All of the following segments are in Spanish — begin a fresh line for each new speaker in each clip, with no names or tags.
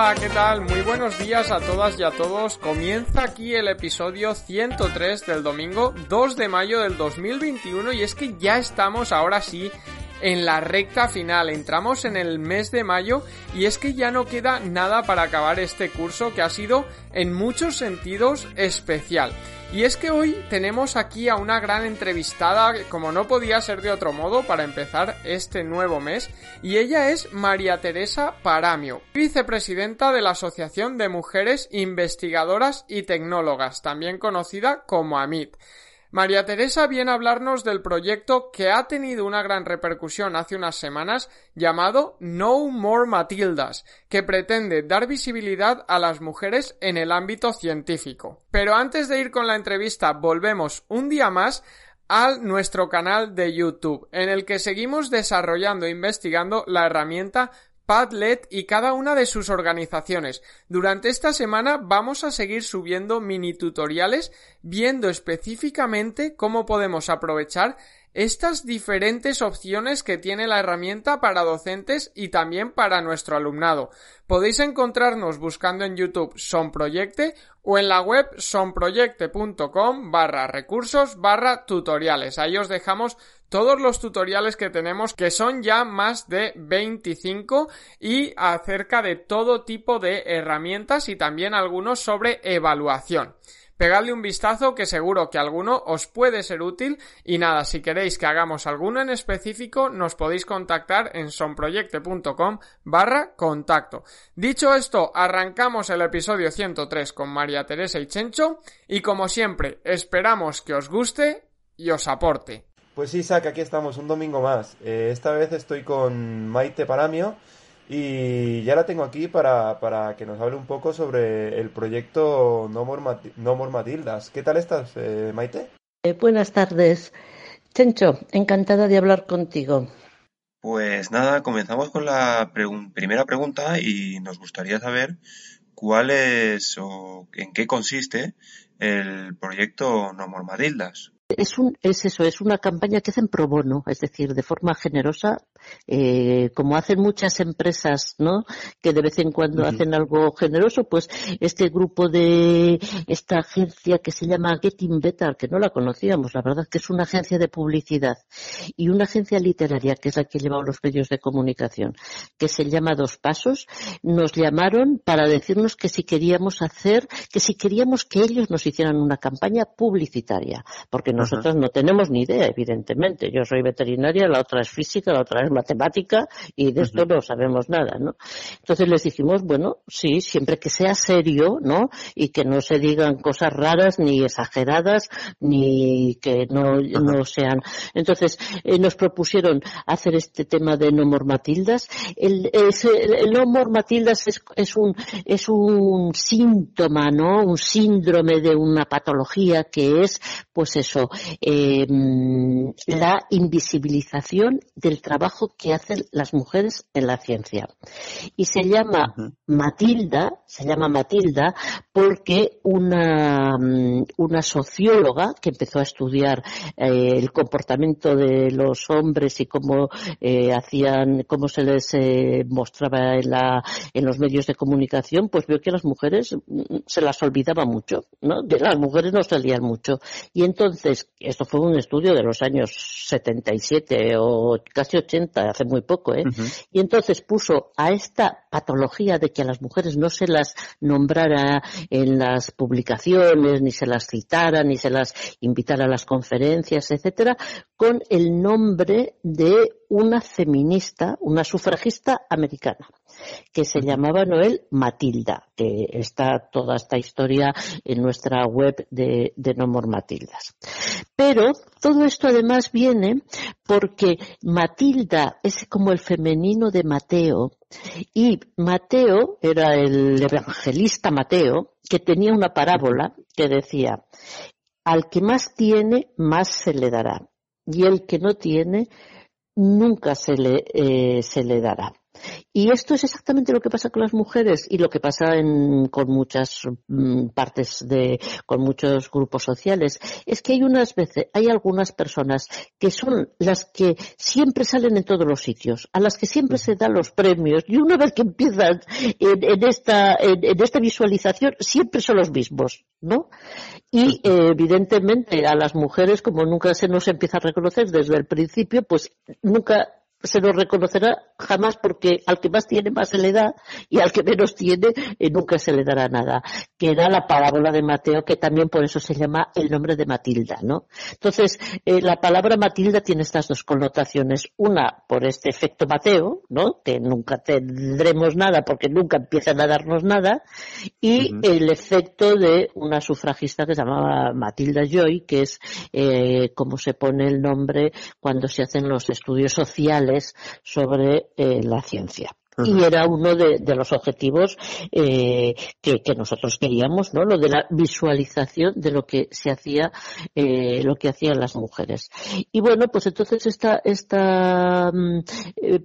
Hola, ¿qué tal? Muy buenos días a todas y a todos. Comienza aquí el episodio 103 del domingo 2 de mayo del 2021 y es que ya estamos ahora sí en la recta final. Entramos en el mes de mayo y es que ya no queda nada para acabar este curso que ha sido en muchos sentidos especial. Y es que hoy tenemos aquí a una gran entrevistada, como no podía ser de otro modo, para empezar este nuevo mes, y ella es María Teresa Paramio, vicepresidenta de la Asociación de Mujeres Investigadoras y Tecnólogas, también conocida como AMIT. María Teresa viene a hablarnos del proyecto que ha tenido una gran repercusión hace unas semanas llamado No More Matildas, que pretende dar visibilidad a las mujeres en el ámbito científico. Pero antes de ir con la entrevista, volvemos un día más a nuestro canal de YouTube, en el que seguimos desarrollando e investigando la herramienta Padlet y cada una de sus organizaciones. Durante esta semana vamos a seguir subiendo mini tutoriales viendo específicamente cómo podemos aprovechar estas diferentes opciones que tiene la herramienta para docentes y también para nuestro alumnado. Podéis encontrarnos buscando en YouTube Sonproyecte o en la web sonproyecte.com barra recursos barra tutoriales. Ahí os dejamos todos los tutoriales que tenemos que son ya más de 25 y acerca de todo tipo de herramientas y también algunos sobre evaluación. Pegadle un vistazo que seguro que alguno os puede ser útil y nada, si queréis que hagamos alguno en específico nos podéis contactar en sonproyecte.com barra contacto. Dicho esto, arrancamos el episodio 103 con María Teresa y Chencho y como siempre esperamos que os guste y os aporte.
Pues sí, Isaac, aquí estamos un domingo más. Eh, esta vez estoy con Maite Paramio y ya la tengo aquí para, para que nos hable un poco sobre el proyecto No More, no Matildas. ¿Qué tal estás, eh, Maite?
Eh, buenas tardes. Chencho, encantada de hablar contigo.
Pues nada, comenzamos con la primera pregunta y nos gustaría saber cuál es o en qué consiste el proyecto No More Matildas.
Es, un, es eso, es una campaña que hacen pro bono, es decir, de forma generosa, eh, como hacen muchas empresas, ¿no? Que de vez en cuando hacen algo generoso, pues este grupo de esta agencia que se llama Getting Better, que no la conocíamos, la verdad que es una agencia de publicidad y una agencia literaria que es la que lleva los medios de comunicación, que se llama Dos Pasos, nos llamaron para decirnos que si queríamos hacer, que si queríamos que ellos nos hicieran una campaña publicitaria, porque nosotros no tenemos ni idea, evidentemente. Yo soy veterinaria, la otra es física, la otra es matemática y de esto no sabemos nada, ¿no? Entonces les dijimos, bueno, sí, siempre que sea serio, ¿no? Y que no se digan cosas raras ni exageradas ni que no, no sean. Entonces eh, nos propusieron hacer este tema de no mormatildas. El, el no mormatildas es, es un es un síntoma, ¿no? Un síndrome de una patología que es, pues eso, Em, la invisibilización del trabajo que hacen las mujeres en la ciencia. Y se llama Matilda, se llama Matilda porque una, mm, una socióloga que empezó a estudiar eh, el comportamiento de los hombres y cómo eh, hacían, cómo se les eh, mostraba en, la, en los medios de comunicación, pues vio que las mujeres mm, se las olvidaba mucho, ¿no? De las mujeres no salían mucho. Y entonces esto fue un estudio de los años 77 o casi 80, hace muy poco, ¿eh? Y entonces puso a esta patología de que a las mujeres no se las nombrara en las publicaciones, ni se las citara, ni se las invitara a las conferencias, etcétera, con el nombre de una feminista, una sufragista americana que se llamaba Noel Matilda, que está toda esta historia en nuestra web de, de No More Matildas. Pero todo esto además viene porque Matilda es como el femenino de Mateo y Mateo era el evangelista Mateo que tenía una parábola que decía al que más tiene, más se le dará. Y el que no tiene, nunca se le, eh, se le dará. Y esto es exactamente lo que pasa con las mujeres y lo que pasa con muchas mm, partes de, con muchos grupos sociales. Es que hay unas veces, hay algunas personas que son las que siempre salen en todos los sitios, a las que siempre se dan los premios y una vez que empiezan en, esta, en, esta visualización siempre son los mismos, ¿no? Y evidentemente a las mujeres, como nunca se nos empieza a reconocer desde el principio, pues nunca se nos reconocerá jamás porque al que más tiene más se le da y al que menos tiene eh, nunca se le dará nada. Que era la parábola de Mateo que también por eso se llama el nombre de Matilda, ¿no? Entonces, eh, la palabra Matilda tiene estas dos connotaciones. Una por este efecto Mateo, ¿no? Que nunca tendremos nada porque nunca empiezan a darnos nada. Y el efecto de una sufragista que se llamaba Matilda Joy, que es eh, como se pone el nombre cuando se hacen los estudios sociales sobre eh, la ciencia y era uno de, los objetivos eh, que, nosotros queríamos, ¿no? Lo de la visualización de lo que se hacía, eh, lo que hacían las mujeres. Y bueno, pues entonces esta esta mm,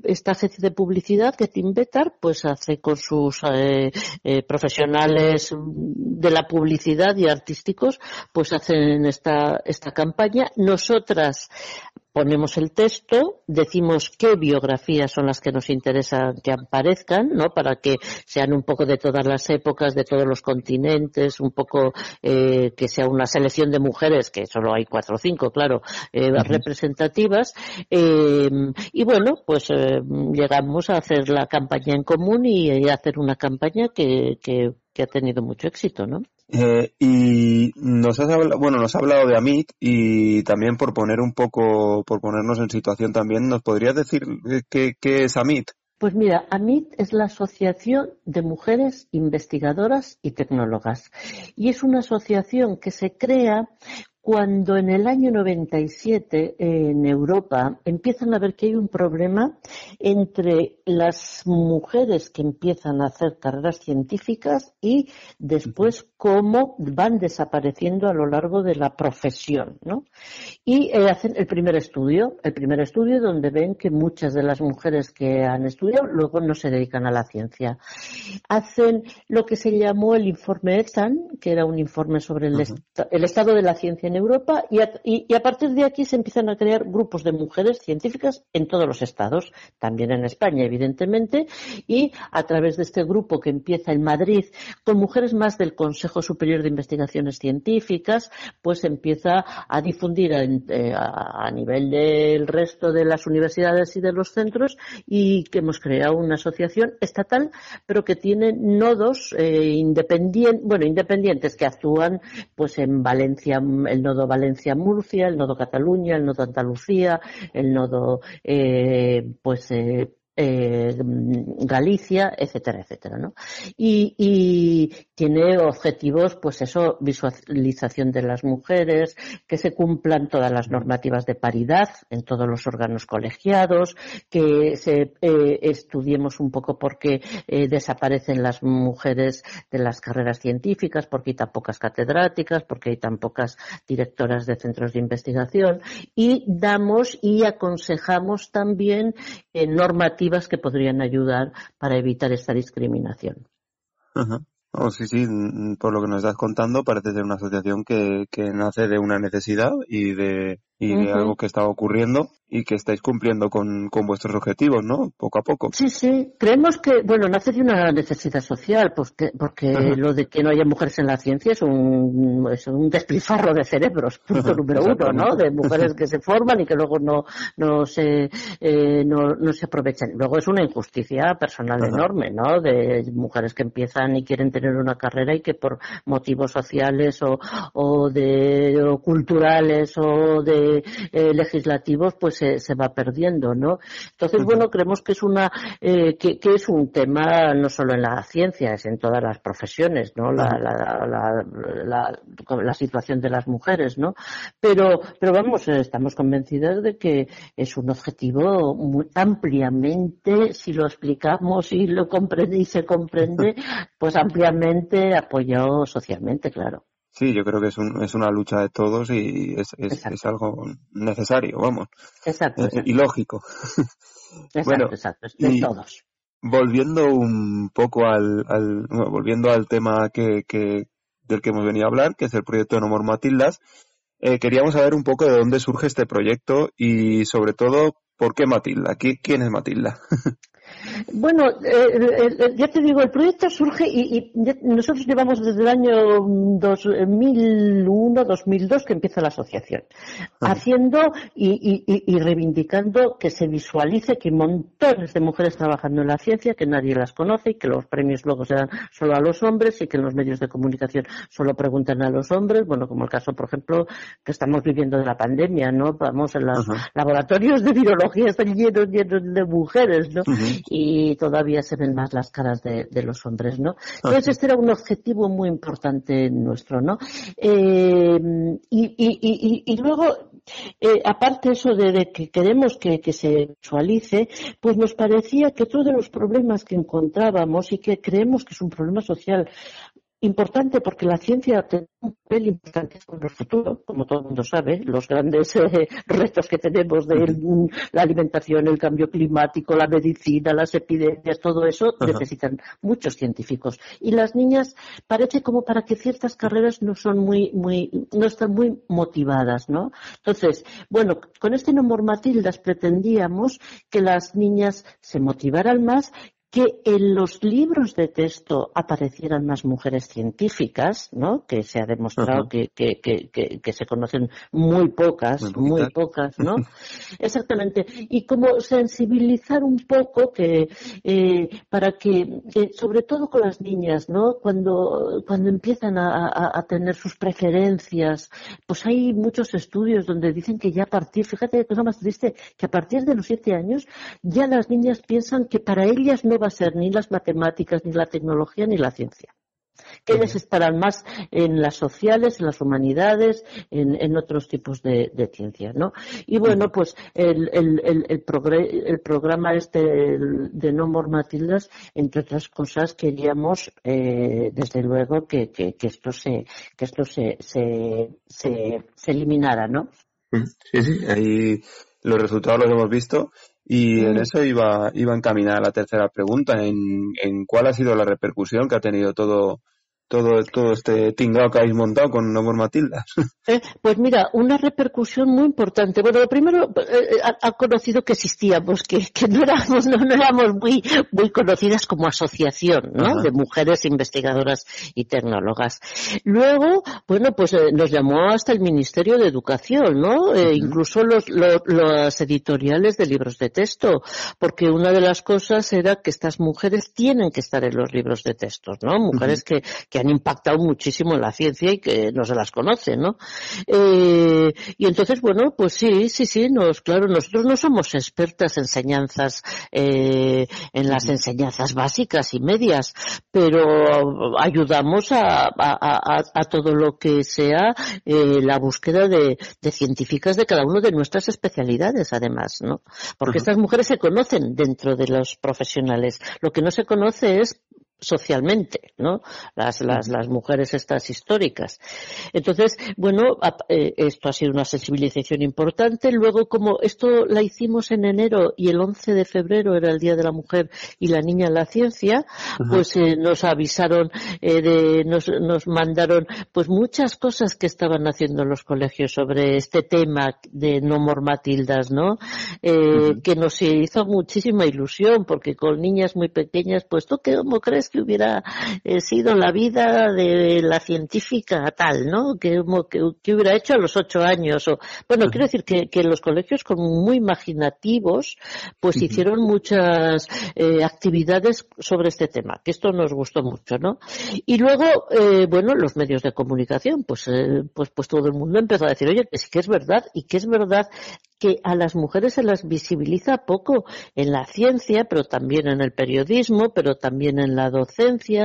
esta agencia de publicidad que Tim Betar, pues hace con sus profesionales de la publicidad y artísticos, pues hacen esta esta campaña. Nosotras ponemos el texto, decimos qué biografías son las que nos interesan que aparezcan, ¿no? Para que sean un poco de todas las épocas, de todos los continentes, un poco eh, que sea una selección de mujeres, que solo hay cuatro o cinco, claro, eh, representativas. Eh, y bueno, pues llegamos a hacer la campaña en común y, a hacer una campaña que, que, que ha tenido mucho éxito, ¿no?
Eh, y nos has hablado, bueno, nos ha hablado de Amit y también por poner un poco, por ponernos en situación también, ¿nos podrías decir qué, qué es Amit?
Pues mira, AMIT es la Asociación de Mujeres Investigadoras y Tecnólogas y es una asociación que se crea cuando en el año 97 en Europa empiezan a ver que hay un problema entre las mujeres que empiezan a hacer carreras científicas y después cómo van desapareciendo a lo largo de la profesión, ¿no? Y eh, hacen el primer estudio, el primer estudio donde ven que muchas de las mujeres que han estudiado luego no se dedican a la ciencia. Hacen lo que se llamó el informe ETSAN, que era un informe sobre el, el estado de la ciencia en Europa y a, partir de aquí se empiezan a crear grupos de mujeres científicas en todos los estados, también en España, evidentemente, y a través de este grupo que empieza en Madrid con mujeres más del Consejo Superior de Investigaciones Científicas, pues empieza a difundir eh, a, nivel del resto de las universidades y de los centros y que hemos creado una asociación estatal, pero que tiene nodos eh, independientes, bueno, independientes que actúan pues en Valencia, el nodo Valencia-Murcia, el nodo Cataluña, el nodo Andalucía, el nodo eh, pues eh, eh, Galicia, etcétera, etcétera, ¿no? Y, tiene objetivos, pues eso, visualización de las mujeres, que se cumplan todas las normativas de paridad en todos los órganos colegiados, que eh, estudiemos un poco por qué eh, desaparecen las mujeres de las carreras científicas, porque hay tan pocas catedráticas, porque hay tan pocas directoras de centros de investigación, y damos y aconsejamos también eh, normativas que podrían ayudar para evitar esta discriminación.
Oh, sí, sí, mm, por lo que nos estás contando, parece ser una asociación que, que nace de una necesidad y de, y de algo que está ocurriendo y que estáis cumpliendo con, con, vuestros objetivos, ¿no? Poco a poco.
Sí, sí. Creemos que, bueno, nace de una necesidad social, porque, porque lo de que no haya mujeres en la ciencia es un, es un despilfarro de cerebros, punto número uno, ¿no? De mujeres que se forman y que luego no, no se, eh, no, no se aprovechan. Luego es una injusticia personal enorme, ¿no? De mujeres que empiezan y quieren tener una carrera y que por motivos sociales o, o de o culturales o de eh, legislativos, pues se, va perdiendo, ¿no? Entonces, bueno, creemos que es una, eh, que, es un tema no solo en la ciencia, es en todas las profesiones, ¿no? La, la, la, situación de las mujeres, ¿no? Pero, pero vamos, estamos convencidos de que es un objetivo muy ampliamente, si lo explicamos y lo comprende y se comprende, pues ampliamente apoyado socialmente, claro.
Sí, yo creo que es, un, es una lucha de todos y es, es, algo necesario, vamos.
Exacto.
Eh, y lógico.
Exacto, bueno, exacto, de todos.
Volviendo un poco al, al volviendo al tema que, que, del que hemos venido a hablar, que es el proyecto de Nomor Matildas, eh, queríamos saber un poco de dónde surge este proyecto y sobre todo ¿Por qué Matilda? ¿Quién es Matilda?
Bueno, eh, ya te digo, el proyecto surge y, nosotros llevamos desde el año 2001, 2002 que empieza la asociación, haciendo y, reivindicando que se visualice que hay montones de mujeres trabajando en la ciencia, que nadie las conoce y que los premios luego se dan solo a los hombres y que en los medios de comunicación solo preguntan a los hombres, bueno, como el caso, por ejemplo, que estamos viviendo de la pandemia, ¿no? Vamos, en los laboratorios de virología están llenos, llenos de mujeres, ¿no? Y todavía se ven más las caras de, los hombres, ¿no? Entonces este era un objetivo muy importante nuestro, ¿no? Eh, y, luego eh, aparte eso de, que queremos que, que, se visualice, pues nos parecía que todos los problemas que encontrábamos y que creemos que es un problema social importante porque la ciencia tiene un papel importante en el futuro, como todo el mundo sabe, los grandes eh, retos que tenemos de la alimentación, el cambio climático, la medicina, las epidemias, todo eso necesitan muchos científicos. Y las niñas parece como para que ciertas carreras no son muy, muy, no están muy motivadas, ¿no? Entonces, bueno, con este nombre Matildas pretendíamos que las niñas se motivaran más que en los libros de texto aparecieran más mujeres científicas, ¿no? Que se ha demostrado que, que, que, que, se conocen muy pocas, muy, pocas, ¿no? Exactamente. Y como sensibilizar un poco que eh, para que, sobre todo con las niñas, ¿no? Cuando, cuando empiezan a, a, a, tener sus preferencias, pues hay muchos estudios donde dicen que ya a partir, fíjate qué cosa más triste, que a partir de los siete años ya las niñas piensan que para ellas no va a ser ni las matemáticas, ni la tecnología, ni la ciencia. Que ellas estarán más en las sociales, en las humanidades, en, otros tipos de, ciencia, ¿no? Y bueno, pues el, programa este de No More Matildas, entre otras cosas, queríamos, eh, desde luego, que, esto se, que esto se, se, se eliminara, ¿no?
Sí, sí, ahí los resultados los hemos visto y en eso iba, iba encaminada la tercera pregunta, en, en cuál ha sido la repercusión que ha tenido todo, todo, todo este tingado que habéis montado con Amor Matilda.
Eh, pues mira, una repercusión muy importante. Bueno, lo primero, eh, ha, conocido que existíamos, que, que no éramos, no, éramos muy, muy conocidas como asociación, ¿no? De mujeres investigadoras y tecnólogas. Luego, bueno, pues eh, nos llamó hasta el Ministerio de Educación, ¿no? incluso los, los, editoriales de libros de texto, porque una de las cosas era que estas mujeres tienen que estar en los libros de texto, ¿no? Mujeres que, que han impactado muchísimo en la ciencia y que no se las conoce, ¿no? Eh, y entonces, bueno, pues sí, sí, sí, nos, claro, nosotros no somos expertas en enseñanzas, eh, en las enseñanzas básicas y medias, pero ayudamos a, a, todo lo que sea eh, la búsqueda de, científicas de cada uno de nuestras especialidades, además, ¿no? Porque estas mujeres se conocen dentro de los profesionales. Lo que no se conoce es socialmente, ¿no? Las, las, las mujeres estas históricas. Entonces, bueno, eh, esto ha sido una sensibilización importante. Luego, como esto la hicimos en enero y el 11 de febrero era el Día de la Mujer y la Niña en la Ciencia, pues eh, nos avisaron, eh, de, nos, nos mandaron pues muchas cosas que estaban haciendo los colegios sobre este tema de no mormatildas, ¿no? Eh, que nos hizo muchísima ilusión porque con niñas muy pequeñas, pues tú cómo crees que hubiera eh, sido la vida de la científica tal, ¿no? Que, que, hubiera hecho a los ocho años. O, bueno, quiero decir que, que los colegios como muy imaginativos, pues hicieron muchas eh, actividades sobre este tema, que esto nos gustó mucho, ¿no? Y luego, eh, bueno, los medios de comunicación, pues, pues, pues todo el mundo empezó a decir, oye, que sí que es verdad y que es verdad que a las mujeres se las visibiliza poco en la ciencia, pero también en el periodismo, pero también en la docencia,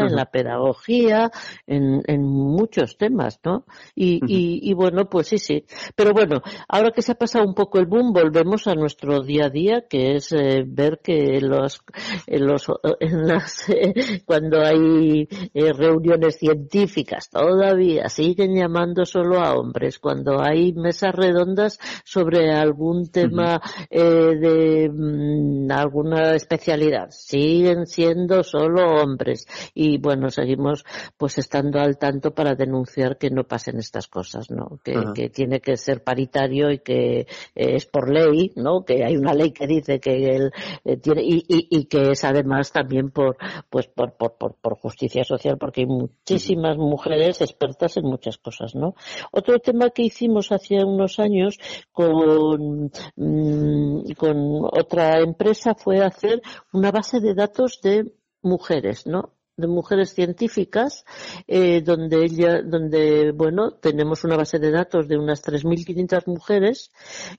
en la pedagogía, en, en muchos temas, ¿no? Y, y, y, bueno, pues sí, sí. Pero bueno, ahora que se ha pasado un poco el boom, volvemos a nuestro día a día, que es eh, ver que los, en los, en las, eh, cuando hay eh, reuniones científicas todavía siguen llamando solo a hombres, cuando hay mesas redondas sobre algún tema de mm, alguna especialidad, siguen siendo solo hombres y bueno, seguimos pues estando al tanto para denunciar que no pasen estas cosas, ¿no? Que, que tiene que ser paritario y que es por ley, ¿no? Que hay una ley que dice que él eh, tiene y, y, y, que es además también por pues por, por, por, por justicia social porque hay muchísimas mujeres expertas en muchas cosas, ¿no? Otro tema que hicimos hace unos años con, mm, con otra empresa fue hacer una base de datos de mujeres, ¿no? de mujeres científicas, eh, donde ella, donde, bueno, tenemos una base de datos de unas 3.500 mujeres,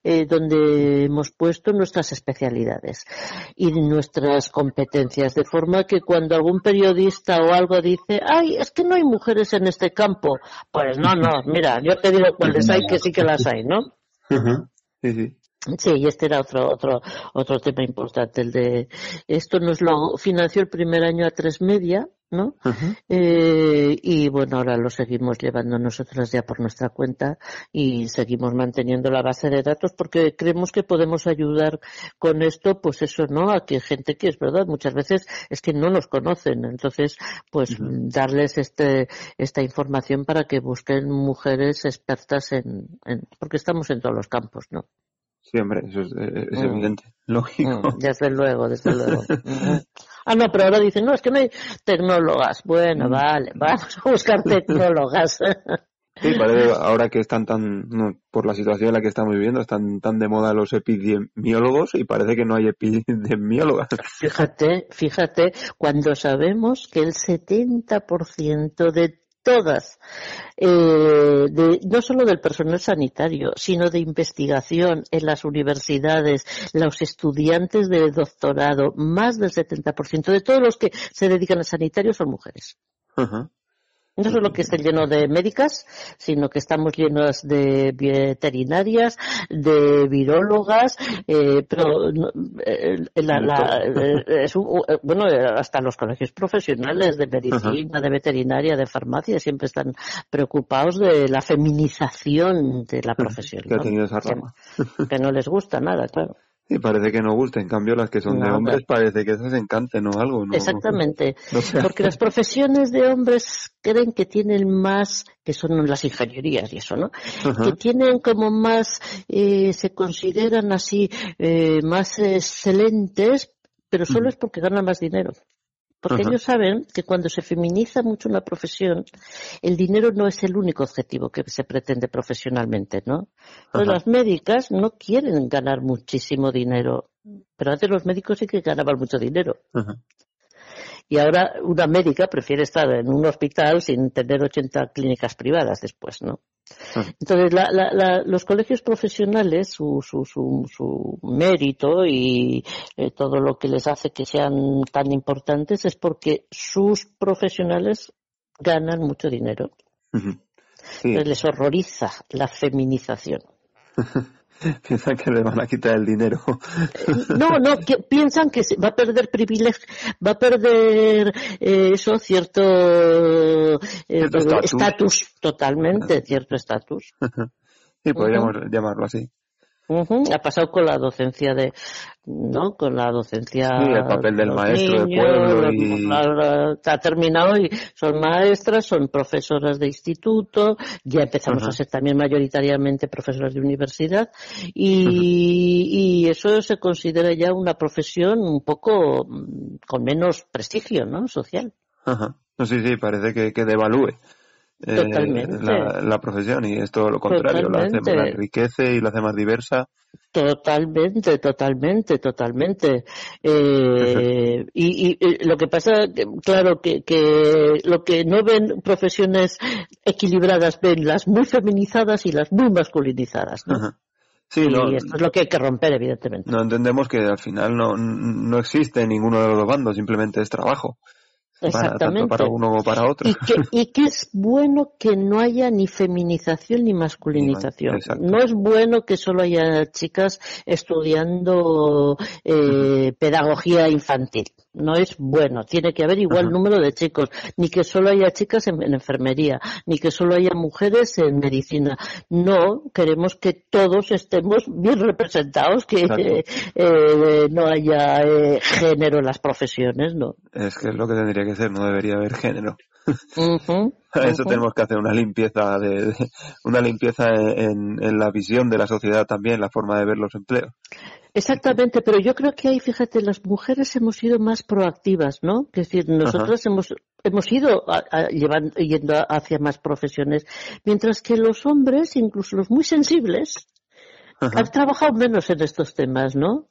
eh, donde hemos puesto nuestras especialidades y nuestras competencias, de forma que cuando algún periodista o algo dice, ay, es que no hay mujeres en este campo, pues no, no, mira, yo te digo cuáles hay, que sí que las hay, ¿no?
Sí, sí.
Sí, y este era otro, otro, otro tema importante, el de, esto nos lo financió el primer año a tres media, ¿no? eh, y bueno, ahora lo seguimos llevando nosotros ya por nuestra cuenta y seguimos manteniendo la base de datos porque creemos que podemos ayudar con esto, pues eso, ¿no? A que gente que es verdad, muchas veces es que no nos conocen, entonces, pues darles este, esta información para que busquen mujeres expertas en, en, porque estamos en todos los campos, ¿no?
Sí, hombre, eso es, es mm. evidente, lógico.
Mm, desde luego, desde luego. ah, no, pero ahora dicen, no, es que no hay tecnólogas. Bueno, mm. vale, vamos a buscar tecnólogas.
Sí, parece ahora que están tan, no, por la situación en la que estamos viviendo, están tan de moda los epidemiólogos y parece que no hay epidemiólogas.
Fíjate, fíjate, cuando sabemos que el 70% de todas, eh, de, no solo del personal sanitario, sino de investigación en las universidades, los estudiantes de doctorado, más del 70% de todos los que se dedican al sanitario son mujeres. No solo que esté lleno de médicas, sino que estamos llenos de veterinarias, de virólogas, eh, pero eh, la, la, eh, es un, bueno, hasta los colegios profesionales de medicina, de veterinaria, de farmacia, siempre están preocupados de la feminización de la profesión.
Que
no les gusta nada, claro.
Y parece que no gusta, en cambio las que son de hombres parece que esas encanten o algo. ¿no?
Exactamente, porque las profesiones de hombres creen que tienen más, que son las ingenierías y eso, ¿no? Que tienen como más, eh, se consideran así eh, más excelentes, pero solo es porque ganan más dinero. Porque ellos saben que cuando se feminiza mucho una profesión, el dinero no es el único objetivo que se pretende profesionalmente, ¿no? Entonces las médicas no quieren ganar muchísimo dinero, pero antes los médicos sí que ganaban mucho dinero. Y ahora una médica prefiere estar en un hospital sin tener 80 clínicas privadas después, ¿no? Ah. Entonces, la, la, los colegios profesionales, su, su, su, su mérito y eh, todo lo que les hace que sean tan importantes es porque sus profesionales ganan mucho dinero. Entonces, les horroriza la feminización.
piensan que le van a quitar el dinero.
no, no, que piensan que va a perder privilegio, va a perder eh, eso cierto estatus, eh, totalmente, cierto estatus.
sí, podríamos llamarlo así.
Ha pasado con la docencia de, ¿no? Con la docencia.
Sí, el papel del maestro del pueblo. Y...
ha terminado y son maestras, son profesoras de instituto, ya empezamos a ser también mayoritariamente profesoras de universidad y, y eso se considera ya una profesión un poco mm, con menos prestigio, ¿no? Social.
Ajá. No, sí, sí, parece que, que devalúe. Eh, la, la, profesión y es todo lo contrario, la, hace, la enriquece y la hace más diversa.
Totalmente, totalmente, totalmente. Eh, y, y, lo que pasa, claro, que, que lo que no ven profesiones equilibradas, ven las muy feminizadas y las muy masculinizadas. ¿no?
Sí,
y esto es lo que hay que romper, evidentemente.
No entendemos que al final no, no existe ninguno de los dos bandos, simplemente es trabajo. Para, tanto para uno o para otro.
Y que, y que es bueno que no haya ni feminización ni masculinización. No es bueno que solo haya chicas estudiando eh, pedagogía infantil. No es bueno. Tiene que haber igual número de chicos. Ni que solo haya chicas en, enfermería, ni que solo haya mujeres en medicina. No, queremos que todos estemos bien representados, que eh, no haya eh, género en las profesiones, ¿no?
Es que es lo que tendría que ser, no debería haber género. eso tenemos que hacer una limpieza de, una limpieza en, la visión de la sociedad también, la forma de ver los empleos.
Exactamente, pero yo creo que ahí, fíjate, las mujeres hemos sido más proactivas, ¿no? Es decir, nosotras hemos, hemos ido llevando, yendo hacia más profesiones, mientras que los hombres, incluso los muy sensibles, han trabajado menos en estos temas, ¿no?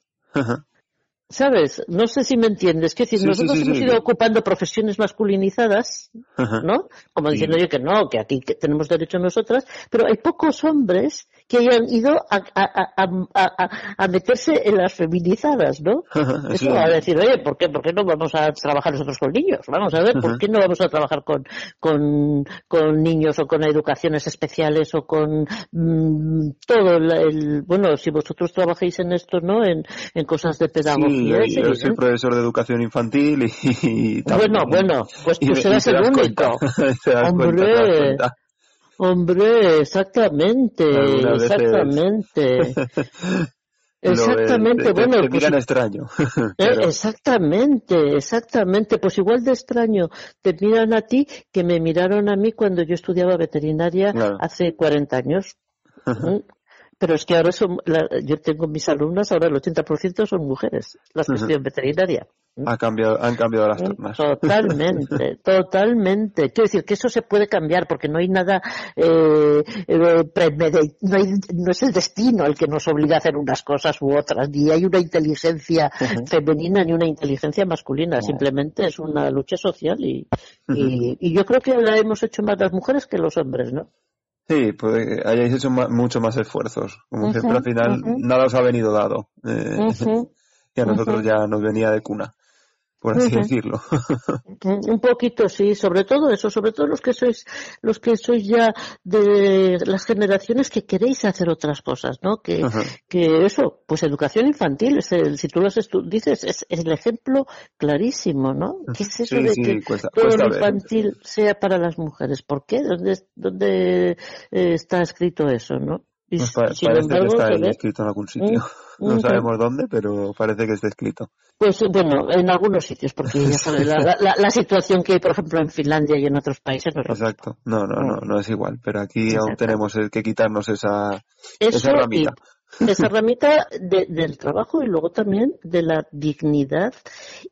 ¿Sabes? No sé si me entiendes. Que decir, nosotros hemos ido ocupando profesiones masculinizadas, ¿no? Como diciendo yo que no, que aquí tenemos derecho nosotras, pero hay pocos hombres que hayan ido a, a, meterse en las feminizadas, ¿no? Eso va a decir, oye, ¿por qué, ¿por qué no vamos a trabajar nosotros con niños? Vamos a ver, ¿por qué no vamos a trabajar con, con, con niños o con educaciones especiales o con mm, todo el, bueno, si vosotros trabajáis en esto, ¿no? En, en cosas de pedagogía.
Sí, yo soy profesor de educación infantil y,
bueno, bueno, pues tú serás el único. Hombre, Hombre, exactamente, exactamente. Exactamente, bueno.
Miran pues, extraño.
Eh, exactamente, exactamente. Pues igual de extraño te miran a ti que me miraron a mí cuando yo estudiaba veterinaria hace 40 años. ¿Mm? Pero es que ahora son, yo tengo mis alumnas, ahora el 80% son mujeres, las que estudian veterinaria.
Ha cambiado, han cambiado las tornas.
Totalmente, totalmente. Quiero decir que eso se puede cambiar porque no hay nada, eh, eh no, es el destino el que nos obliga a hacer unas cosas u otras, ni hay una inteligencia femenina ni una inteligencia masculina, simplemente es una lucha social y, y, yo creo que la hemos hecho más las mujeres que los hombres, ¿no?
Sí, pues hayáis hecho mucho más esfuerzos. Como siempre, al final nada os ha venido dado. Eh, y a nosotros ya nos venía de cuna por así decirlo.
Un poquito, sí, sobre todo eso, sobre todo los que sois, los que sois ya de las generaciones que queréis hacer otras cosas, ¿no? Que, que eso, pues educación infantil, es el, si tú lo dices, es, el ejemplo clarísimo, ¿no? ¿Qué es eso de que todo lo infantil sea para las mujeres? ¿Por qué? ¿Dónde, dónde eh, está escrito eso, no?
Pues parece que está ahí escrito en algún sitio. no sabemos dónde, pero parece que está escrito.
Pues bueno, en algunos sitios, porque ya sabes la, situación que hay, por ejemplo, en Finlandia y en otros países.
No Exacto. No, no, no, no es igual. Pero aquí aún tenemos que quitarnos esa, esa ramita.
esa ramita del trabajo y luego también de la dignidad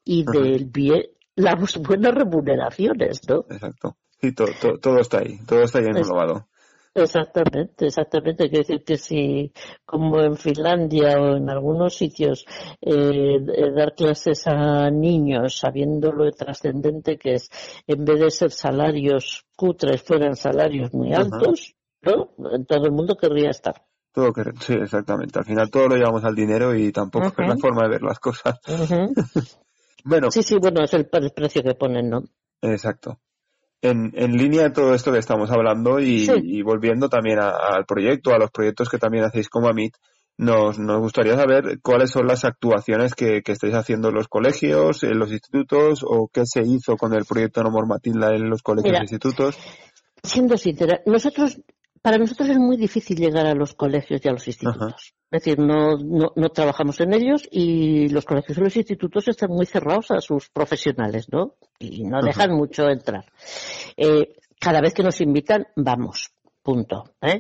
y del bien, las buenas remuneraciones, ¿no?
Exacto. Sí, todo está ahí, todo está ahí englobado.
Exactamente, exactamente. Quiero decir que si, como en Finlandia o en algunos sitios, eh, eh, dar clases a niños sabiendo lo trascendente que es, en vez de ser salarios cutres, fueran salarios muy altos, ¿no? Todo el mundo querría estar.
Todo que, sí, exactamente. Al final todo lo llevamos al dinero y tampoco es la forma de ver las cosas.
bueno. Sí, sí, bueno, es el precio que ponen, ¿no?
Exacto en, en línea de todo esto que estamos hablando y, volviendo también al proyecto, a los proyectos que también hacéis como AMIT, nos, nos gustaría saber cuáles son las actuaciones que, que estáis haciendo en los colegios, en los institutos, o qué se hizo con el proyecto No Matilda en los colegios e institutos.
Siendo sincera, nosotros para nosotros es muy difícil llegar a los colegios y a los institutos. Es decir, no, no, trabajamos en ellos y los colegios y los institutos están muy cerrados a sus profesionales, ¿no? Y no dejan mucho entrar. Eh, cada vez que nos invitan, vamos. Punto. ¿eh?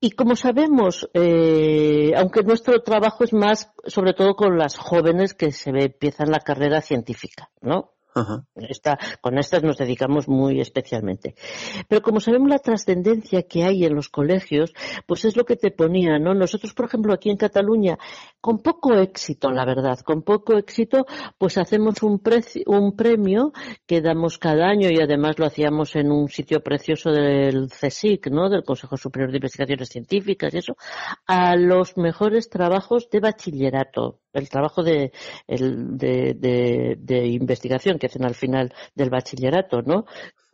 Y como sabemos, eh, aunque nuestro trabajo es más, sobre todo con las jóvenes que se empiezan la carrera científica, ¿no? Con estas nos dedicamos muy especialmente. Pero como sabemos la trascendencia que hay en los colegios, pues es lo que te ponía, ¿no? Nosotros, por ejemplo, aquí en Cataluña, con poco éxito, la verdad, con poco éxito, pues hacemos un, un premio que damos cada año y además lo hacíamos en un sitio precioso del CSIC, ¿no? Del Consejo Superior de Investigaciones Científicas y eso, a los mejores trabajos de bachillerato el trabajo de, de, investigación que hacen al final del bachillerato, ¿no?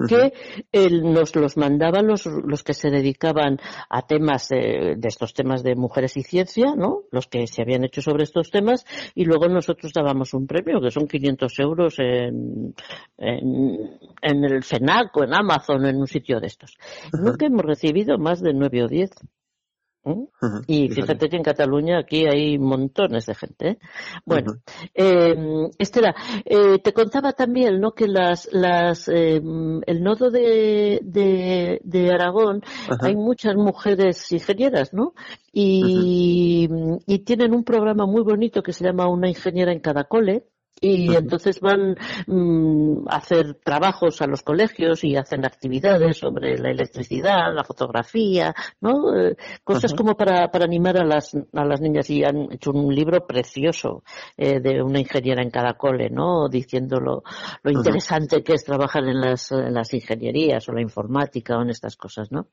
Que él nos los mandaban los, los que se dedicaban a temas de, estos temas de mujeres y ciencia, ¿no? Los que se habían hecho sobre estos temas y luego nosotros dábamos un premio que son 500 euros en, en, el FENAC o en Amazon en un sitio de estos. Nunca hemos recibido más de nueve o ¿eh? Y fíjate que en Cataluña aquí hay montones de gente. ¿eh? Bueno, eh, Estela, eh, te contaba también ¿no? que las, las, el nodo de, de, Aragón hay muchas mujeres ingenieras, ¿no? Y, y tienen un programa muy bonito que se llama Una ingeniera en cada cole y entonces van mm, a hacer trabajos a los colegios y hacen actividades sobre la electricidad, la fotografía, ¿no? Eh, cosas como para, para animar a las, a las niñas y han hecho un libro precioso eh, de una ingeniera en cada cole, ¿no? Diciendo lo, lo interesante que es trabajar en las, en las ingenierías o la informática o en estas cosas, ¿no?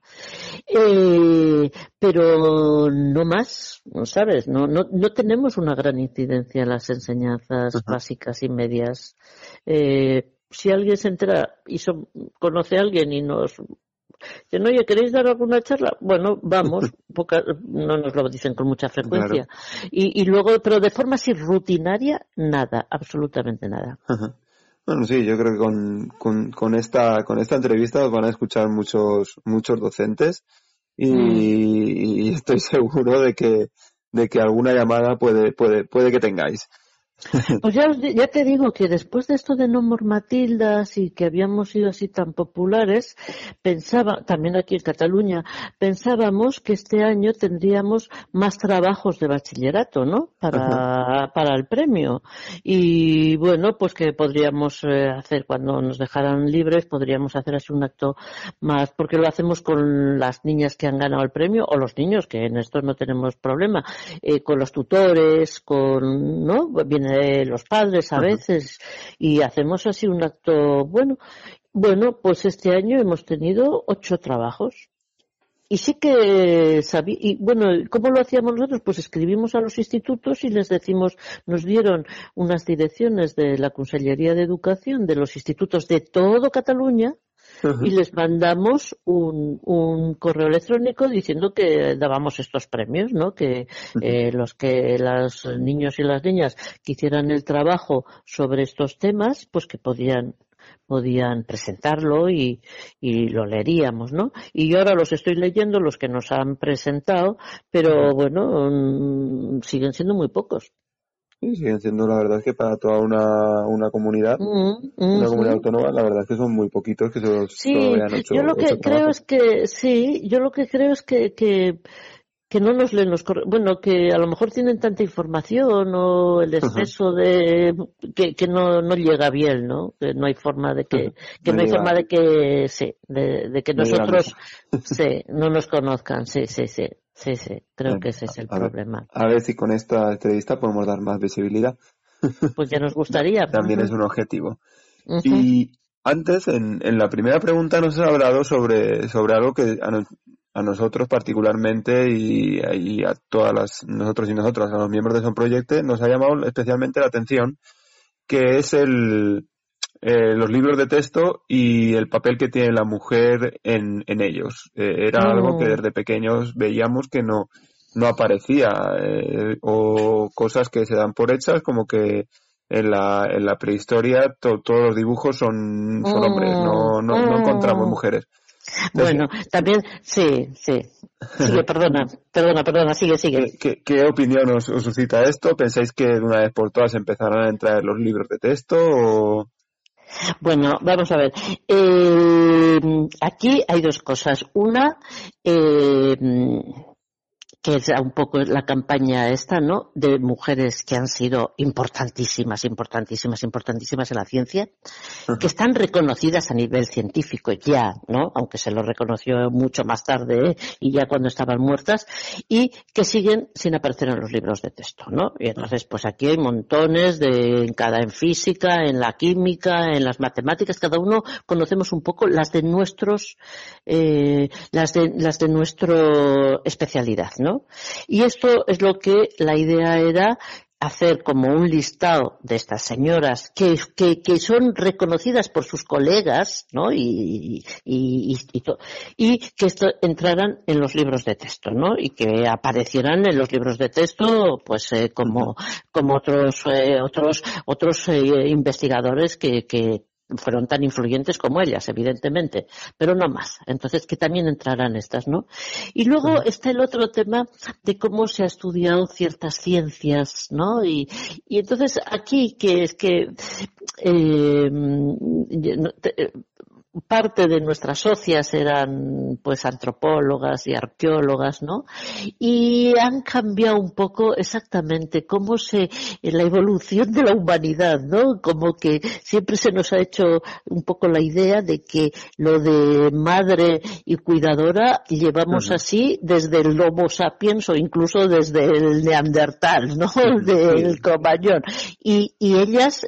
Eh, pero no más, ¿sabes? No, no, no tenemos una gran incidencia en las enseñanzas básicas y medias. Eh, si alguien se entera y conoce a alguien y nos que no, oye, ¿queréis dar alguna charla? Bueno, vamos, no nos lo dicen con mucha frecuencia. Y, luego, pero de forma así rutinaria, nada, absolutamente nada.
Bueno, sí, yo creo que con, con, esta, con esta entrevista os van a escuchar muchos, muchos docentes y, mm. y estoy seguro de que, de que alguna llamada puede, puede, puede que tengáis.
Pues ya, ya, te digo que después de esto de No More Matildas y que habíamos sido así tan populares, pensaba, también aquí en Cataluña, pensábamos que este año tendríamos más trabajos de bachillerato, ¿no? Para, para el premio. Y bueno, pues que podríamos eh, hacer cuando nos dejaran libres, podríamos hacer así un acto más, porque lo hacemos con las niñas que han ganado el premio o los niños, que en esto no tenemos problema, eh, con los tutores, con, ¿no? Viene los padres a veces y hacemos así un acto bueno. Bueno, pues este año hemos tenido ocho trabajos. Y sí que sabía, y bueno, ¿cómo lo hacíamos nosotros? Pues escribimos a los institutos y les decimos, nos dieron unas direcciones de la Consellería de Educación de los institutos de todo Cataluña y les mandamos un, un, correo electrónico diciendo que dábamos estos premios, ¿no? Que eh, los que los niños y las niñas que hicieran el trabajo sobre estos temas, pues que podían podían presentarlo y, y, lo leeríamos, ¿no? Y yo ahora los estoy leyendo, los que nos han presentado, pero bueno, mm, siguen siendo muy pocos.
Sí, siguen siendo la verdad es que para toda una, una comunidad, una comunidad autónoma, la verdad es que son muy poquitos que se los
sí, hecho. Yo lo que creo es que, sí, yo lo que creo es que, que, que no nos leen los bueno, que a lo mejor tienen tanta información o el exceso de que, que no, no llega bien, ¿no? Que no hay forma de que, que no, hay forma de que, sí, de, de que nosotros, sí, no nos conozcan, sí, sí, sí. Sí, sí, creo que ese es el problema.
a ver si con esta entrevista podemos dar más visibilidad.
Pues ya nos gustaría.
También es un objetivo. Y antes, en, en, la primera pregunta nos has hablado sobre, sobre algo que a, nosotros particularmente y, y, a todas las, nosotros y nosotras, a los miembros de Son Proyecto, nos ha llamado especialmente la atención, que es el, eh, los libros de texto y el papel que tiene la mujer en, en ellos. Eh, era algo que desde pequeños veíamos que no, no aparecía, eh, o cosas que se dan por hechas, como que en la, en la prehistoria todos los dibujos son, son hombres, no, no, no encontramos mm. mujeres.
bueno, también, sí, sí. Sigue, perdona, perdona, perdona, sigue, sigue.
¿Qué, qué opinión os, os, suscita esto? ¿Pensáis que de una vez por todas empezarán a entrar los libros de texto o...?
Bueno, vamos a ver. Eh, aquí hay dos cosas. Una, eh, que es un poco la campaña esta, ¿no? De mujeres que han sido importantísimas, importantísimas, importantísimas en la ciencia, que están reconocidas a nivel científico ya, ¿no? Aunque se lo reconoció mucho más tarde ¿eh? y ya cuando estaban muertas, y que siguen sin aparecer en los libros de texto, ¿no? Y entonces, pues aquí hay montones de, en cada, en física, en la química, en las matemáticas, cada uno conocemos un poco las de nuestros, eh, las de, las de nuestra especialidad, ¿no? Y esto es lo que la idea era hacer como un listado de estas señoras que, que, que son reconocidas por sus colegas, ¿no? Y, y, y, y, que esto entraran en los libros de texto, ¿no? Y que aparecieran en los libros de texto, pues eh, como, como otros, eh, otros, otros eh, investigadores que, que, fueron tan influyentes como ellas, evidentemente, pero no más. Entonces, que también entrarán estas, ¿no? Y luego está el otro tema de cómo se ha estudiado ciertas ciencias, ¿no? Y, y entonces aquí, que es que eh, parte de nuestras socias eran pues antropólogas y arqueólogas, ¿no? Y han cambiado un poco exactamente cómo se, la evolución de la humanidad, ¿no? Como que siempre se nos ha hecho un poco la idea de que lo de madre y cuidadora llevamos así desde el Homo sapiens o incluso desde el Neandertal, ¿no? Del Cromañón. Y, y ellas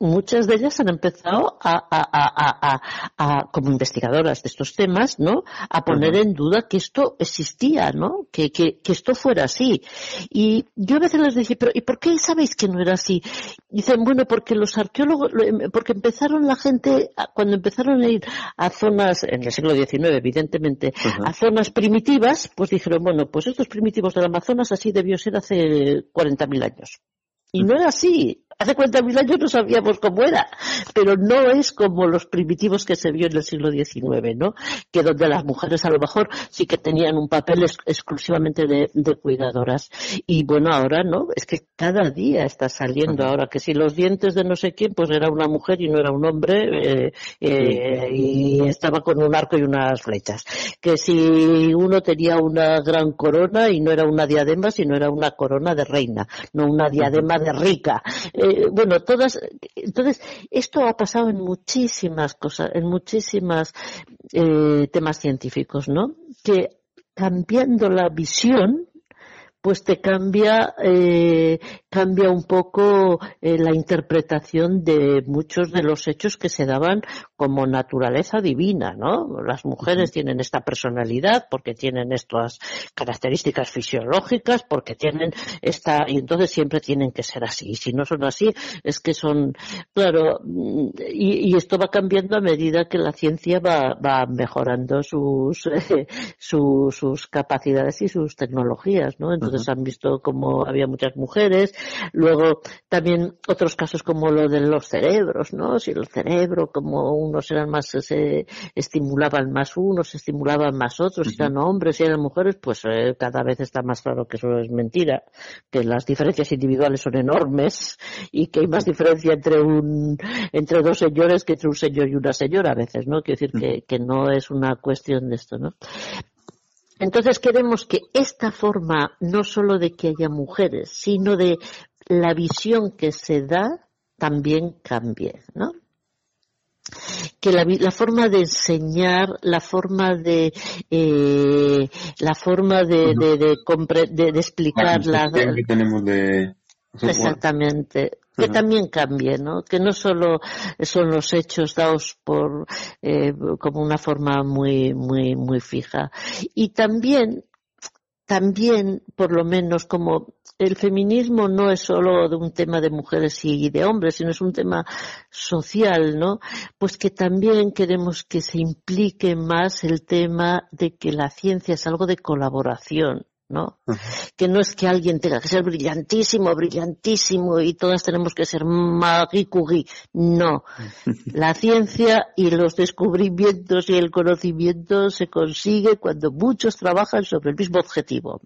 muchas de ellas han empezado a, a, a, a, como investigadoras de estos temas, ¿no? A poner en duda que esto existía, ¿no? Que, que, que, esto fuera así. Y yo a veces les decía, pero ¿y por qué sabéis que no era así? Dicen, bueno, porque los arqueólogos, em, porque empezaron la gente, cuando empezaron a ir a zonas, en el siglo XIX, evidentemente, a zonas primitivas, pues dijeron, bueno, pues estos primitivos del Amazonas así debió ser hace 40.000 años. Y no era así hace 40.000 años no sabíamos cómo era, pero no es como los primitivos que se vio en el siglo XIX, ¿no? Que donde las mujeres a lo mejor sí que tenían un papel exclusivamente de, cuidadoras. Y bueno, ahora no, es que cada día está saliendo ahora que si los dientes de no sé quién, pues era una mujer y no era un hombre, eh, eh, y estaba con un arco y unas flechas. Que si uno tenía una gran corona y no era una diadema, sino era una corona de reina, no una diadema de rica. Eh, bueno, todas, entonces, esto ha pasado en muchísimas cosas, en muchísimas eh, temas científicos, ¿no? Que cambiando la visión, pues te cambia, eh, cambia un poco eh, la interpretación de muchos de los hechos que se daban como naturaleza divina, ¿no? Las mujeres tienen esta personalidad porque tienen estas características fisiológicas, porque tienen esta, y entonces siempre tienen que ser así. Y si no son así, es que son, claro, y, y esto va cambiando a medida que la ciencia va, va mejorando sus, sus, sus capacidades y sus tecnologías, ¿no? Entonces, han visto como había muchas mujeres. Luego también otros casos como lo de los cerebros, ¿no? Si el cerebro, como unos eran más, se estimulaban más unos, se estimulaban más otros, si eran hombres, si eran mujeres, pues eh, cada vez está más claro que eso es mentira, que las diferencias individuales son enormes y que hay más diferencia entre un, entre dos señores que entre un señor y una señora a veces, ¿no? Quiero decir que, que no es una cuestión de esto, ¿no? Entonces queremos que esta forma, no solo de que haya mujeres, sino de la visión que se da, también cambie, ¿no? que la, la, forma de enseñar, la forma de eh, la forma de, de, de, de, explicar la
que tenemos de
exactamente. Que también cambie, ¿no? Que no solo son los hechos dados por eh, como una forma muy muy muy fija. Y también también por lo menos como el feminismo no es solo de un tema de mujeres y de hombres, sino es un tema social, ¿no? Pues que también queremos que se implique más el tema de que la ciencia es algo de colaboración, ¿no? Que no es que alguien tenga que ser brillantísimo, brillantísimo y todas tenemos que ser Marie Curie. No. La ciencia y los descubrimientos y el conocimiento se consigue cuando muchos trabajan sobre el mismo objetivo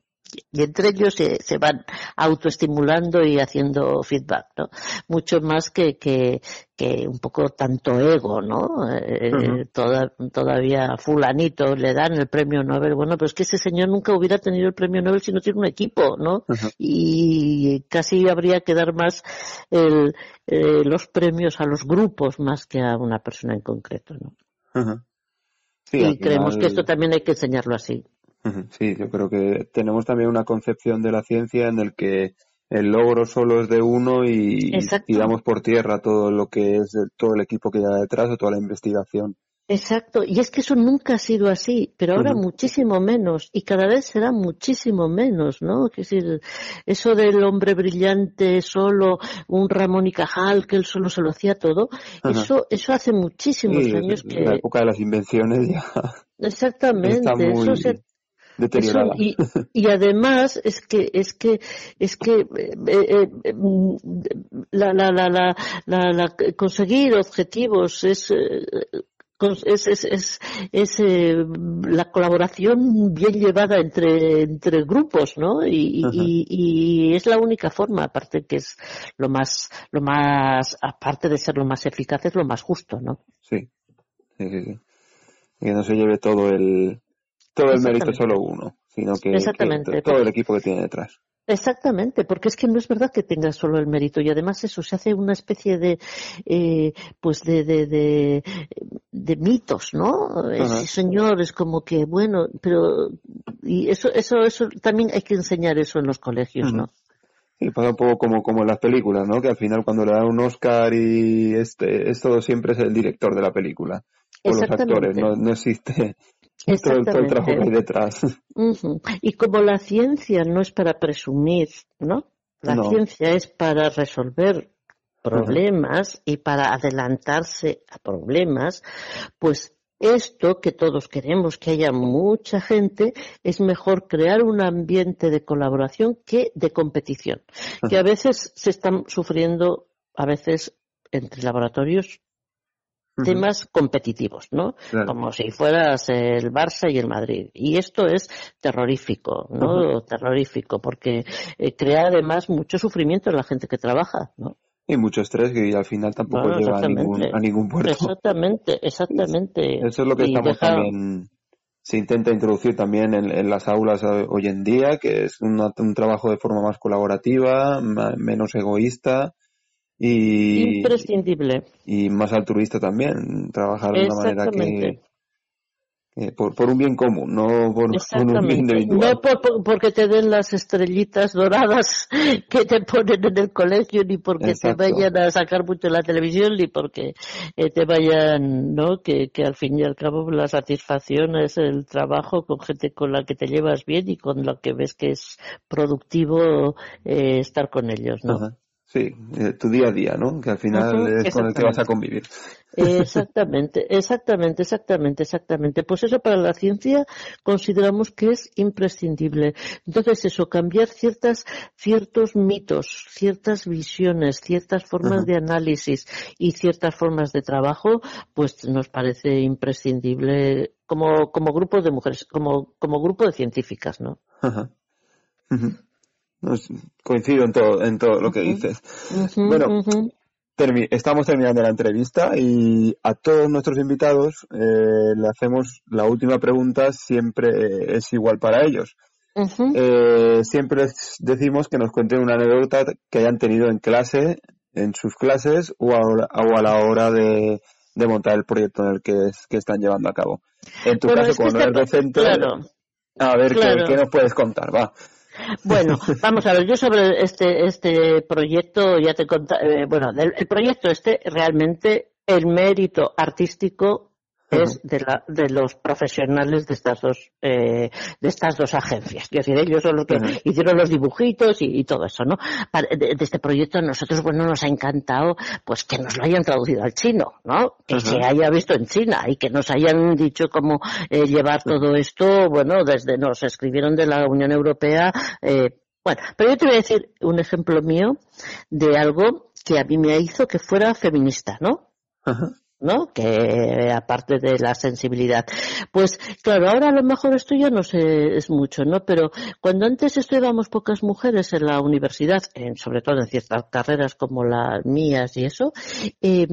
y entre ellos se, se, van autoestimulando y haciendo feedback, ¿no? Mucho más que, que, que un poco tanto ego, ¿no? Eh, toda, todavía fulanito le dan el premio Nobel, bueno, pero es que ese señor nunca hubiera tenido el premio Nobel si no tiene un equipo, ¿no? Y casi habría que dar más el, eh, los premios a los grupos más que a una persona en concreto, ¿no? y creemos que esto también hay que enseñarlo así.
Sí, yo creo que tenemos también una concepción de la ciencia en el que el logro solo es de uno y, tiramos por tierra todo lo que es todo el equipo que lleva detrás o toda la investigación.
Exacto, y es que eso nunca ha sido así, pero ahora muchísimo menos, y cada vez será muchísimo menos, ¿no? Es decir, eso del hombre brillante solo, un Ramón y Cajal, que él solo se lo hacía todo, eso eso hace muchísimos años que...
la época de las invenciones ya...
Exactamente, eso se
deteriorada.
y, y, además es que es que es que eh, eh, eh, la, la, la, la, la, conseguir objetivos es es, es, es, es eh, la colaboración bien llevada entre, entre grupos, ¿no? Y, y, y, es la única forma, aparte que es lo más, lo más, aparte de ser lo más eficaz, es lo más justo, ¿no?
Sí, sí, sí. sí. Que no se lleve todo el, todo el mérito solo uno, sino que, que todo el equipo que tiene detrás.
Exactamente, porque es que no es verdad que tenga solo el mérito y además eso se hace una especie de, eh, pues de, de, de, de, mitos, ¿no? Ese señor es como que, bueno, pero, y eso, eso, eso, también hay que enseñar eso en los colegios, ¿no?
Sí, pasa un poco como, como en las películas, ¿no? Que al final cuando le dan un Oscar y este, es todo siempre es el director de la película. O los actores, no, no existe detrás.
Y como la ciencia no es para presumir, ¿no? La ciencia es para resolver problemas y para adelantarse a problemas, pues esto que todos queremos, que haya mucha gente, es mejor crear un ambiente de colaboración que de competición, que a veces se están sufriendo, a veces entre laboratorios temas competitivos, ¿no? Como si fueras el Barça y el Madrid. Y esto es terrorífico, ¿no? Terrorífico, porque eh, crea además mucho sufrimiento en la gente que trabaja, ¿no?
Y mucho estrés que al final tampoco lleva a ningún, a ningún puerto.
Exactamente, exactamente.
Eso es lo que estamos también se intenta introducir también en, las aulas hoy en día, que es un trabajo de forma más colaborativa, menos egoísta y,
Imprescindible.
Y más altruista también, trabajar de una manera que, por, por, un bien común, no por, un bien individual.
No por, porque te den las estrellitas doradas que te ponen en el colegio, ni porque te vayan a sacar mucho la televisión, ni porque eh, te vayan, ¿no? Que, que al fin y al cabo la satisfacción es el trabajo con gente con la que te llevas bien y con la que ves que es productivo eh, estar con ellos, ¿no?
Sí, eh, tu día a día, ¿no? Que al final es con el que vas a convivir.
Exactamente, exactamente, exactamente, exactamente. Pues eso para la ciencia consideramos que es imprescindible. Entonces eso, cambiar ciertas, ciertos mitos, ciertas visiones, ciertas formas de análisis y ciertas formas de trabajo, pues nos parece imprescindible como, como grupo de mujeres, como, como grupo de científicas, ¿no? Ajá
coincido en todo, en todo lo que dices. bueno, estamos terminando la entrevista y a todos nuestros invitados eh, le hacemos la última pregunta, siempre es igual para ellos. Eh, siempre les decimos que nos cuenten una anécdota que hayan tenido en clase, en sus clases o a, la hora de, montar el proyecto en el que, están llevando a cabo. En tu caso, cuando eres docente, a ver ¿qué, ¿qué, nos puedes contar, va.
Bueno, vamos a ver, yo sobre este, este proyecto ya te conté, eh, bueno, el proyecto este realmente el mérito artístico es de, la, de los profesionales de estas dos eh, de estas dos agencias. Es decir, ellos son los que hicieron los dibujitos y, todo eso, ¿no? de, este proyecto nosotros, bueno, nos ha encantado pues que nos lo hayan traducido al chino, ¿no? Que se haya visto en China y que nos hayan dicho cómo eh, llevar todo esto, bueno, desde nos escribieron de la Unión Europea, eh, bueno, pero yo te voy a decir un ejemplo mío de algo que a mí me hizo que fuera feminista, ¿no? Ajá. ¿No? Que aparte de la sensibilidad. Pues claro, ahora a lo mejor esto ya no sé, es mucho, ¿no? Pero cuando antes estudiábamos pocas mujeres en la universidad, en, sobre todo en ciertas carreras como las mías y eso, eh,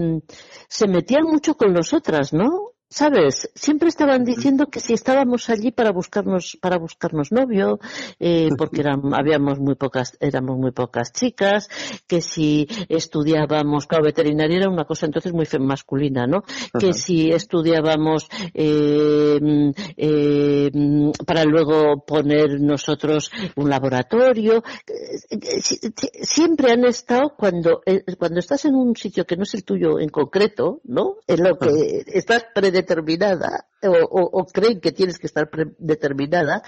se metían mucho con nosotras, ¿no? ¿Sabes? Siempre estaban diciendo que si estábamos allí para buscarnos, para buscarnos novio, eh, porque eran, habíamos muy pocas, éramos muy pocas chicas, que si estudiábamos, claro, veterinaria era una cosa entonces muy masculina, ¿no? Que si estudiábamos, eh, eh, para luego poner nosotros un laboratorio, siempre han estado cuando, cuando estás en un sitio que no es el tuyo en concreto, ¿no? En lo que estás predestinado predeterminada o, creen que tienes que estar predeterminada,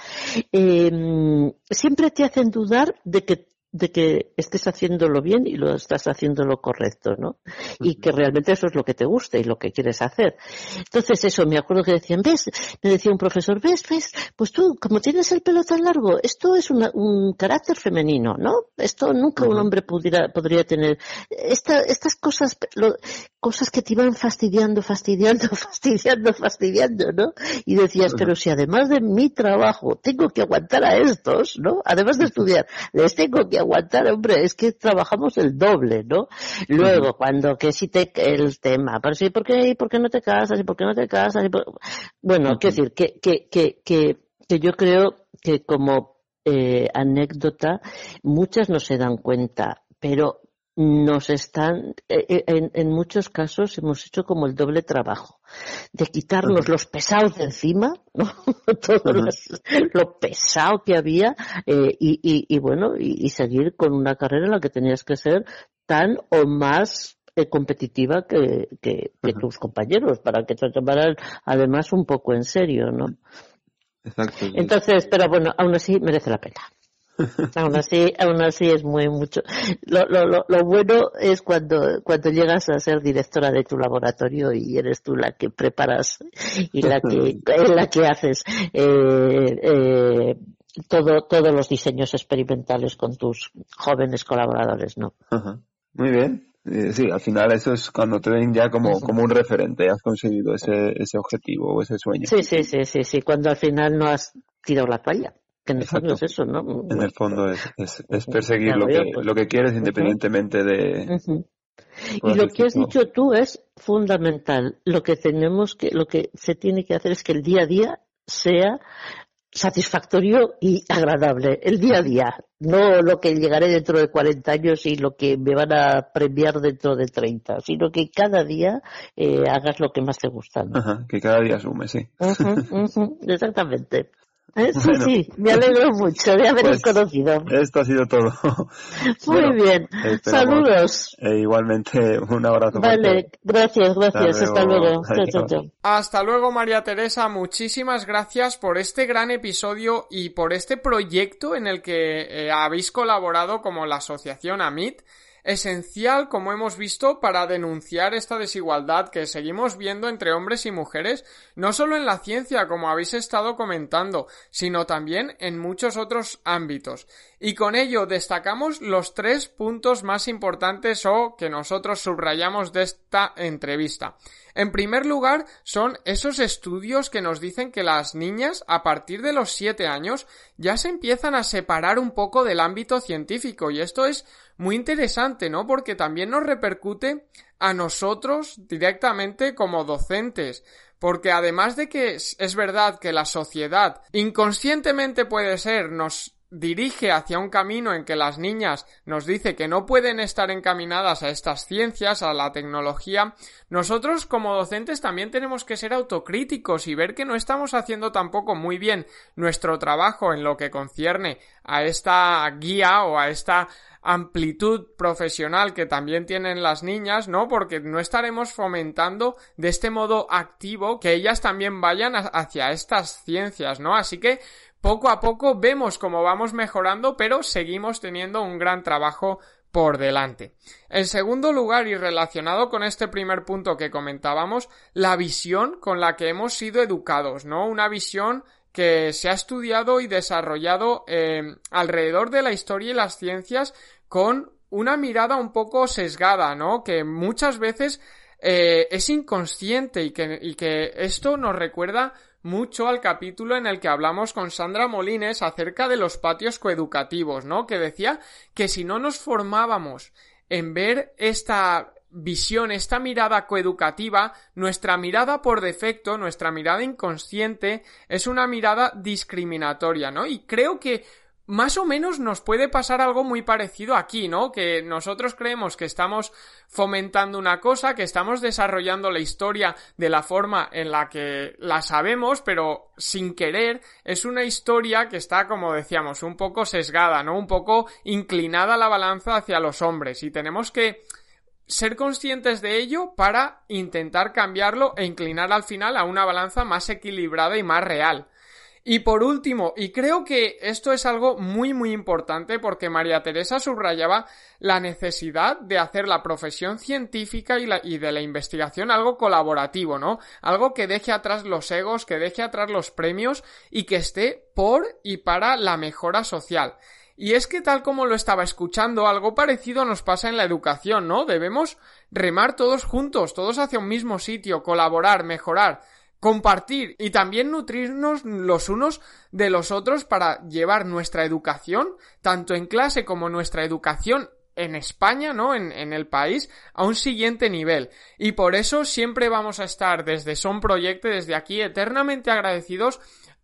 eh, siempre te hacen dudar de que de que estés haciéndolo bien y lo estás haciendo lo correcto, ¿no? Y que realmente eso es lo que te gusta y lo que quieres hacer. Entonces eso, me acuerdo que decían, ves, me decía un profesor, ves, ves, pues tú, como tienes el pelo tan largo, esto es un carácter femenino, ¿no? Esto nunca un hombre pudiera, podría tener. Esta, estas cosas, cosas que te iban fastidiando, fastidiando, fastidiando, fastidiando, ¿no? Y decías, pero si además de mi trabajo tengo que aguantar a estos, ¿no? Además de estudiar, les tengo que aguantar, hombre, es que trabajamos el doble, ¿no? Luego, cuando que si te, el tema, pero sí, ¿por qué, por qué no te casas? ¿Y por qué no te casas? Bueno, quiero decir, que, que, que, que, que yo creo que como eh, anécdota, muchas no se dan cuenta, pero nos están, eh, eh, en, en, muchos casos hemos hecho como el doble trabajo, de quitarnos los pesados de encima, ¿no? todo lo pesado que había, eh, y, y, y, bueno, y, y, seguir con una carrera en la que tenías que ser tan o más eh, competitiva que, que, que tus compañeros, para que te tomaran además un poco en serio, ¿no? Exacto. Entonces, pero bueno, aún así merece la pena aún así, aún así es muy mucho. Lo, lo, lo, bueno es cuando, cuando llegas a ser directora de tu laboratorio y eres tú la que preparas y la que, la que haces eh, eh, todo, todos los diseños experimentales con tus jóvenes colaboradores, ¿no?
Muy bien. Eh, sí, al final eso es cuando te ven ya como, como un referente, has conseguido ese, ese objetivo o ese sueño.
Sí, sí, sí, sí, sí, cuando al final no has tirado la toalla en el fondo es eso, ¿no?
En el fondo es, es, perseguir lo que, lo que quieres independientemente de...
Y lo que has dicho tú es fundamental. Lo que tenemos que, lo que se tiene que hacer es que el día a día sea satisfactorio y agradable. El día a día. No lo que llegaré dentro de 40 años y lo que me van a premiar dentro de 30, sino que cada día eh, hagas lo que más te gusta.
que cada día sume, sí.
exactamente. Eh, sí, sí, me alegro mucho de haberos pues, conocido.
Esto ha sido todo.
Muy bien. Saludos.
E igualmente, un abrazo.
Vale, gracias, gracias. Hasta luego.
Hasta luego, María Teresa. Muchísimas gracias por este gran episodio y por este proyecto en el que eh, habéis colaborado como la asociación AMIT esencial, como hemos visto, para denunciar esta desigualdad que seguimos viendo entre hombres y mujeres, no solo en la ciencia, como habéis estado comentando, sino también en muchos otros ámbitos. Y con ello destacamos los tres puntos más importantes o que nosotros subrayamos de esta entrevista. En primer lugar, son esos estudios que nos dicen que las niñas, a partir de los siete años, ya se empiezan a separar un poco del ámbito científico. Y esto es muy interesante, ¿no? Porque también nos repercute a nosotros directamente como docentes. Porque además de que es verdad que la sociedad inconscientemente puede ser, nos dirige hacia un camino en que las niñas nos dice que no pueden estar encaminadas a estas ciencias, a la tecnología, nosotros como docentes también tenemos que ser autocríticos y ver que no estamos haciendo tampoco muy bien nuestro trabajo en lo que concierne a esta guía o a esta amplitud profesional que también tienen las niñas, ¿no? Porque no estaremos fomentando de este modo activo que ellas también vayan hacia estas ciencias, ¿no? Así que poco a poco vemos cómo vamos mejorando, pero seguimos teniendo un gran trabajo por delante. En segundo lugar, y relacionado con este primer punto que comentábamos, la visión con la que hemos sido educados, ¿no? Una visión que se ha estudiado y desarrollado eh, alrededor de la historia y las ciencias con una mirada un poco sesgada, ¿no? Que muchas veces eh, es inconsciente y que, y que esto nos recuerda mucho al capítulo en el que hablamos con Sandra Molines acerca de los patios coeducativos, ¿no? Que decía que si no nos formábamos en ver esta visión, esta mirada coeducativa, nuestra mirada por defecto, nuestra mirada inconsciente, es una mirada discriminatoria, ¿no? Y creo que más o menos nos puede pasar algo muy parecido aquí, ¿no? Que nosotros creemos que estamos fomentando una cosa, que estamos desarrollando la historia de la forma en la que la sabemos, pero sin querer es una historia que está, como decíamos, un poco sesgada, ¿no? Un poco inclinada la balanza hacia los hombres y tenemos que ser conscientes de ello para intentar cambiarlo e inclinar al final a una balanza más equilibrada y más real. Y por último, y creo que esto es algo muy muy importante porque María Teresa subrayaba la necesidad de hacer la profesión científica y, de la investigación algo colaborativo, ¿no? Algo que deje atrás los egos, que deje atrás los premios y que esté por y para la mejora social. Y es que tal como lo estaba escuchando, algo parecido nos pasa en la educación, ¿no? Debemos remar todos juntos, todos hacia un mismo sitio, colaborar, mejorar compartir y también nutrirnos los unos de los otros para llevar nuestra educación, tanto en clase como nuestra educación en España, ¿no? En, en, el país, a un siguiente nivel. Y por eso siempre vamos a estar desde Son Proyecto, desde aquí, eternamente agradecidos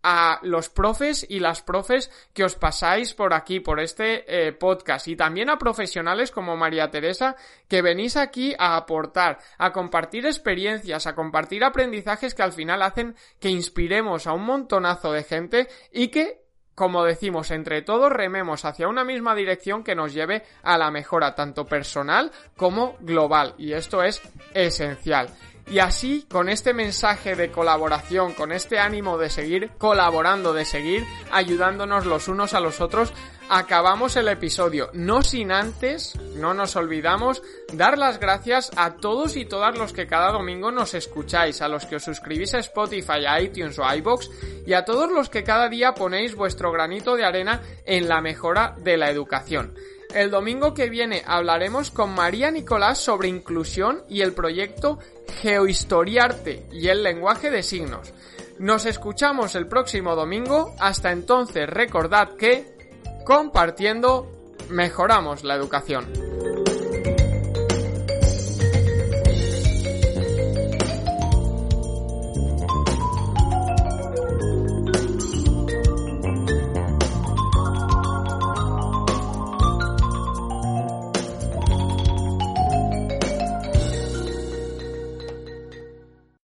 a los profes y las profes que os pasáis por aquí, por este eh, podcast y también a profesionales como María Teresa que venís aquí a aportar, a compartir experiencias, a compartir aprendizajes que al final hacen que inspiremos a un montonazo de gente y que como decimos, entre todos rememos hacia una misma dirección que nos lleve a la mejora tanto personal como global. Y esto es esencial. Y así, con este mensaje de colaboración, con este ánimo de seguir colaborando, de seguir ayudándonos los unos a los otros, acabamos el episodio. No sin antes, no nos olvidamos, dar las gracias a todos y todas los que cada domingo nos escucháis, a los que os suscribís a Spotify, a iTunes o a iBox y a todos los que cada día ponéis vuestro granito de arena en la mejora de la educación. El domingo que viene hablaremos con María Nicolás sobre inclusión y el proyecto Geohistoriarte y el lenguaje de signos. Nos escuchamos el próximo domingo. Hasta entonces recordad que, compartiendo, mejoramos la educación.